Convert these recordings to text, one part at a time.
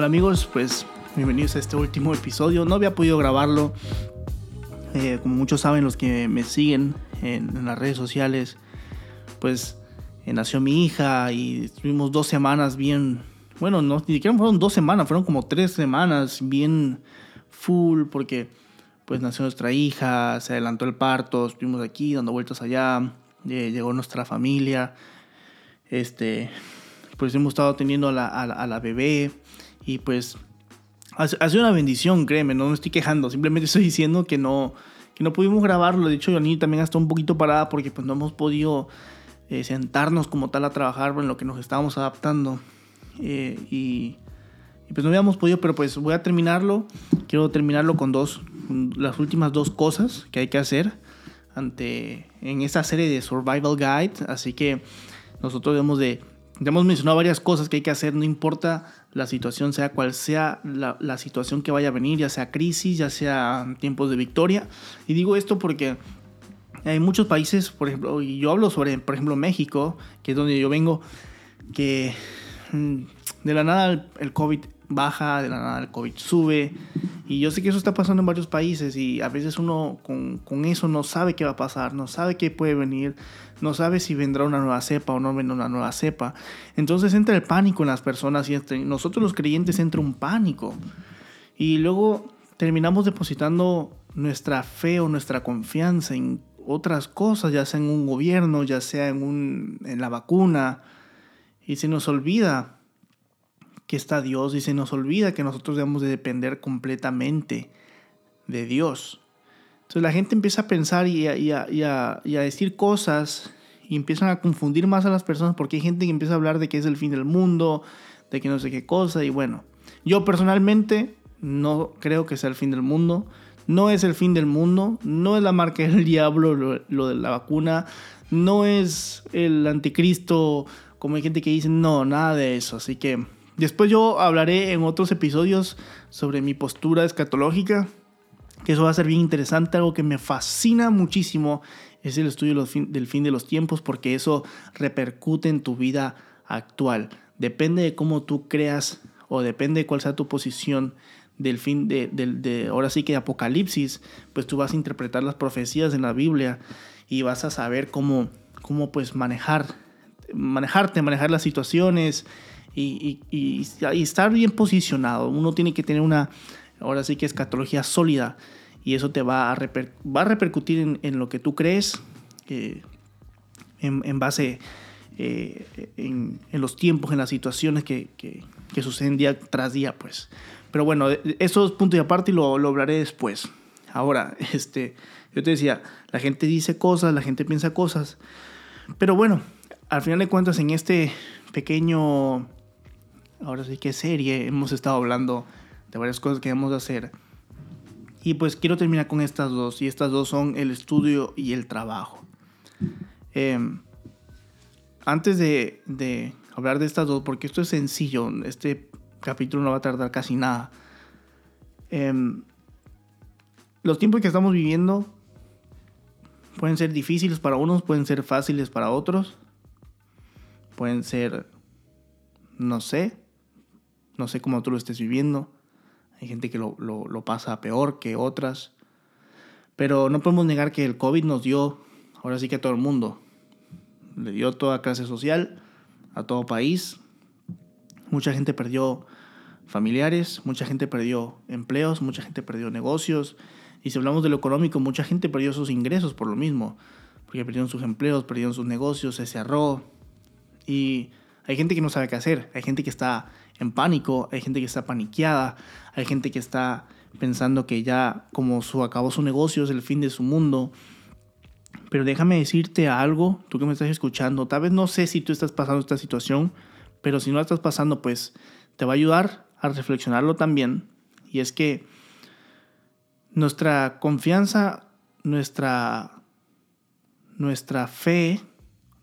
Hola amigos, pues bienvenidos a este último episodio. No había podido grabarlo. Eh, como muchos saben, los que me siguen en, las redes sociales, pues eh, nació mi hija y estuvimos dos semanas bien, bueno, no, ni siquiera fueron dos semanas, fueron como tres semanas bien full porque pues nació nuestra hija, se adelantó el parto, estuvimos aquí dando vueltas allá, eh, llegó nuestra familia, este, pues hemos estado teniendo a la, a la bebé y pues ha, sido una bendición, créeme, no me estoy quejando, simplemente estoy diciendo que no, que no pudimos grabarlo. De hecho, Johnny también está un poquito parada porque pues no hemos podido eh, sentarnos como tal a trabajar en lo que nos estábamos adaptando. Eh, y, pues no habíamos podido, pero pues voy a terminarlo. Quiero terminarlo con dos, las últimas dos cosas que hay que hacer ante en esta serie de Survival Guide. Así que nosotros debemos de ya hemos mencionado varias cosas que hay que hacer, no importa la situación, sea cual sea la, situación que vaya a venir, ya sea crisis, ya sea tiempos de victoria. Y digo esto porque hay muchos países, por ejemplo, y yo hablo sobre, por ejemplo, México, que es donde yo vengo, que mm, de la nada el COVID baja, de la nada el COVID sube. Y yo sé que eso está pasando en varios países y a veces uno con, con, eso no sabe qué va a pasar, no sabe qué puede venir, no sabe si vendrá una nueva cepa o no vendrá una nueva cepa. Entonces entra el pánico en las personas y entre nosotros los creyentes entra un pánico. Y luego terminamos depositando nuestra fe o nuestra confianza en otras cosas, ya sea en un gobierno, ya sea en, un, en la vacuna, y se nos olvida que está Dios y se nos olvida que nosotros debemos de depender completamente de Dios. Entonces la gente empieza a pensar y a, decir cosas y empiezan a confundir más a las personas porque hay gente que empieza a hablar de que es el fin del mundo, de que no sé qué cosa y bueno, yo personalmente no creo que sea el fin del mundo, no es el fin del mundo, no es la marca del diablo lo, lo de la vacuna, no es el anticristo como hay gente que dice, no, nada de eso, así que Después yo hablaré en otros episodios sobre mi postura escatológica, que eso va a ser bien interesante, algo que me fascina muchísimo es el estudio del fin de los tiempos porque eso repercute en tu vida actual. Depende de cómo tú creas o depende de cuál sea tu posición del fin de, de, ahora sí que Apocalipsis, pues tú vas a interpretar las profecías en la Biblia y vas a saber cómo, cómo pues manejar, manejarte, manejar las situaciones, y, estar bien posicionado. Uno tiene que tener una, ahora sí que escatología sólida y eso te va a, va a repercutir en, lo que tú crees eh, en, base eh, en, los tiempos, en las situaciones que, que, suceden día tras día, pues. Pero bueno, eso es punto y aparte y lo, lo hablaré después. Ahora, este, yo te decía, la gente dice cosas, la gente piensa cosas, pero bueno, al final de cuentas en este pequeño ahora sí que serie, hemos estado hablando de varias cosas que debemos hacer. Y pues quiero terminar con estas dos, y estas dos son el estudio y el trabajo. Em, antes de, de, hablar de estas dos, porque esto es sencillo, este capítulo no va a tardar casi nada. Em, los tiempos que estamos viviendo pueden ser difíciles para unos, pueden ser fáciles para otros, pueden ser, no sé, no sé cómo tú lo estés viviendo. Hay gente que lo, pasa peor que otras. Pero no podemos negar que el COVID nos dio, ahora sí que a todo el mundo. Le dio toda clase social, a todo país. Mucha gente perdió familiares, mucha gente perdió empleos, mucha gente perdió negocios. Y si hablamos de lo económico, mucha gente perdió sus ingresos por lo mismo. Porque perdieron sus empleos, perdieron sus negocios, se cerró. Y hay gente que no sabe qué hacer. Hay gente que está en pánico, hay gente que está paniqueada, hay gente que está pensando que ya como su acabó su negocio es el fin de su mundo. Pero déjame decirte algo, tú que me estás escuchando, tal vez no sé si tú estás pasando esta situación, pero si no la estás pasando, pues te va a ayudar a reflexionarlo también. Y es que nuestra confianza, nuestra, nuestra fe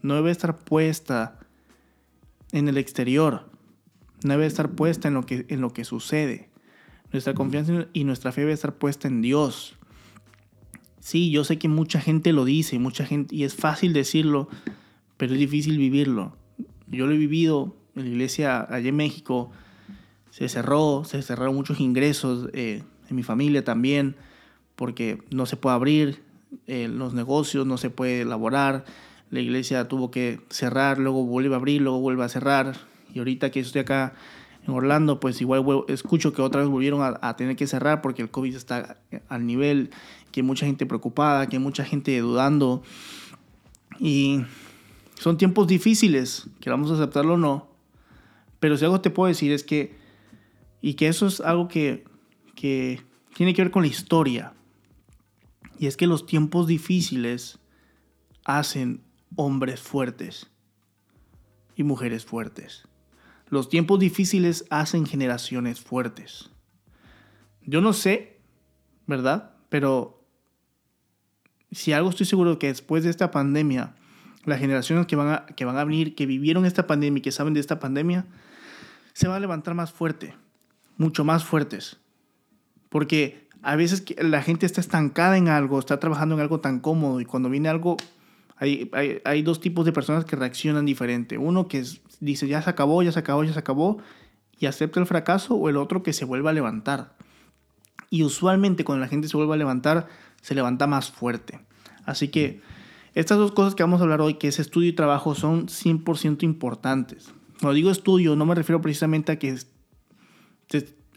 no debe estar puesta en el exterior, debe estar puesta en lo que, en lo que sucede. Nuestra confianza y nuestra fe debe estar puesta en Dios. Sí, yo sé que mucha gente lo dice, mucha gente, y es fácil decirlo, pero es difícil vivirlo. Yo lo he vivido en la iglesia allá en México. se cerró, se cerraron muchos ingresos eh, en mi familia también, porque no se puede abrir eh, los negocios, no se puede elaborar, la iglesia tuvo que cerrar, luego vuelve a abrir, luego vuelve a cerrar, y ahorita que estoy acá en Orlando, pues igual escucho que otra vez volvieron a, tener que cerrar porque el COVID está al nivel, que hay mucha gente preocupada, que hay mucha gente dudando. Y son tiempos difíciles, queramos aceptarlo o no. Pero si algo te puedo decir es que y que eso es algo que, que tiene que ver con la historia. Y es que los tiempos difíciles hacen hombres fuertes y mujeres fuertes. Los tiempos difíciles hacen generaciones fuertes. Yo no sé, ¿verdad? Pero si algo estoy seguro que después de esta pandemia, las generaciones que van a, que van a venir, que vivieron esta pandemia y que saben de esta pandemia, se va a levantar más fuerte mucho más fuertes. Porque a veces la gente está estancada en algo, está trabajando en algo tan cómodo y cuando viene algo, hay, hay, dos tipos de personas que reaccionan diferente. Uno que dice, ya se acabó, ya se acabó, ya se acabó, y acepta el fracaso, o el otro que se vuelve a levantar. Y usualmente cuando la gente se vuelve a levantar, se levanta más fuerte. Así que estas dos cosas que vamos a hablar hoy, que es estudio y trabajo, son 100% importantes. Cuando digo estudio, no me refiero precisamente a que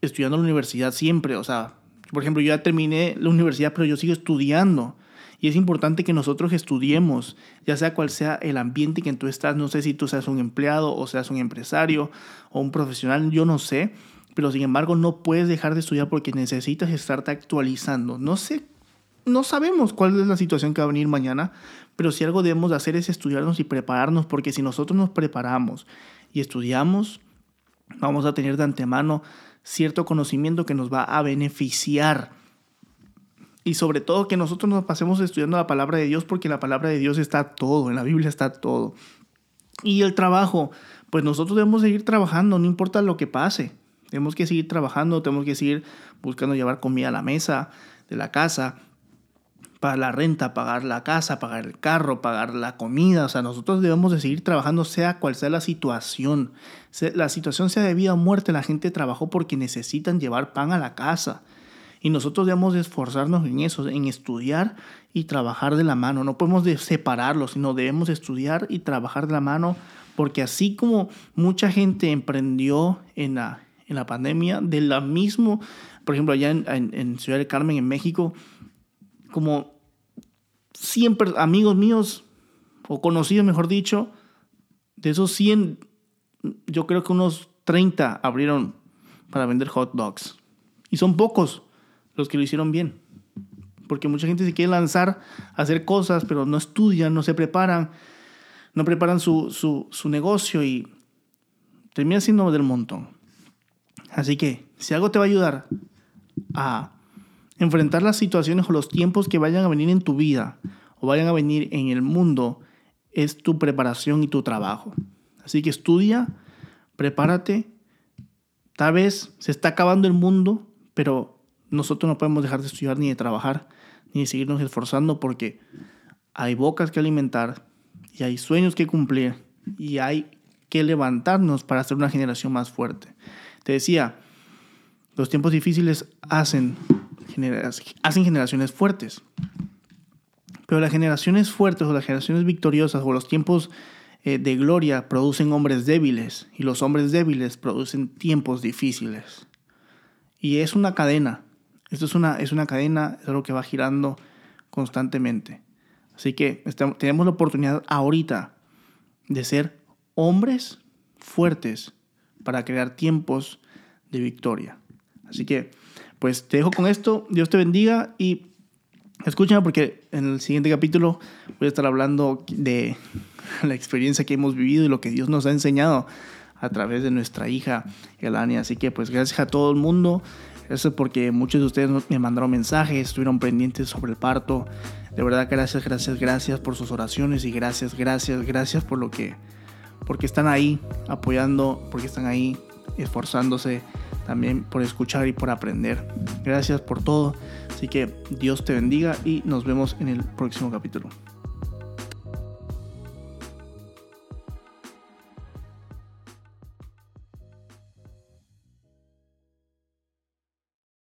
estudiando en la universidad siempre. O sea, por ejemplo, yo ya terminé la universidad, pero yo sigo estudiando. Y es importante que nosotros estudiemos, ya sea cual sea el ambiente que tú estás. No sé si tú seas un empleado o seas un empresario o un profesional, yo no sé. Pero sin embargo, no puedes dejar de estudiar porque necesitas estarte actualizando. No sé, no sabemos cuál es la situación que va a venir mañana, pero si algo debemos de hacer es estudiarnos y prepararnos, porque si nosotros nos preparamos y estudiamos, vamos a tener de antemano cierto conocimiento que nos va a beneficiar. Y sobre todo que nosotros nos pasemos estudiando la palabra de Dios porque la palabra de Dios está todo, en la Biblia está todo. Y el trabajo, pues nosotros debemos seguir trabajando, no importa lo que pase. Tenemos que seguir trabajando, tenemos que seguir buscando llevar comida a la mesa de la casa, para la renta, pagar la casa, pagar el carro, pagar la comida. O sea, nosotros debemos de seguir trabajando sea cual sea la situación. La situación sea de vida o muerte, la gente trabajó porque necesitan llevar pan a la casa. Y nosotros debemos de esforzarnos en eso, en estudiar y trabajar de la mano. No podemos de separarlo, sino debemos estudiar y trabajar de la mano, porque así como mucha gente emprendió en la, en la pandemia, de la mismo, por ejemplo, allá en, en Ciudad del Carmen, en México, como siempre amigos míos, o conocidos mejor dicho, de esos 100, yo creo que unos 30 abrieron para vender hot dogs. Y son pocos los que lo hicieron bien. Porque mucha gente se quiere lanzar a hacer cosas, pero no estudian, no se preparan, no preparan su, su, su negocio y termina siendo del montón. Así que, si algo te va a ayudar a enfrentar las situaciones o los tiempos que vayan a venir en tu vida o vayan a venir en el mundo es tu preparación y tu trabajo. Así que estudia, prepárate. Tal vez se está acabando el mundo, pero nosotros no podemos dejar de estudiar ni de trabajar ni de seguirnos esforzando porque hay bocas que alimentar y hay sueños que cumplir y hay que levantarnos para ser una generación más fuerte. Te decía, los tiempos difíciles hacen hacen generaciones fuertes. Pero las generaciones fuertes o las generaciones victoriosas o los tiempos eh, de gloria producen hombres débiles y los hombres débiles producen tiempos difíciles. Y es una cadena. Esto es una, es una cadena, es algo que va girando constantemente. Así que tenemos la oportunidad ahorita de ser hombres fuertes para crear tiempos de victoria. Así que pues te dejo con esto. Dios te bendiga y escúchame porque en el siguiente capítulo voy a estar hablando de la experiencia que hemos vivido y lo que Dios nos ha enseñado a través de nuestra hija Elania. Así que pues gracias a todo el mundo. Eso porque muchos de ustedes me mandaron mensajes, estuvieron pendientes sobre el parto. De verdad, gracias, gracias, gracias por sus oraciones y gracias, gracias, gracias por lo que, porque están ahí apoyando, porque están ahí esforzándose también por escuchar y por aprender. Gracias por todo. Así que Dios te bendiga y nos vemos en el próximo capítulo.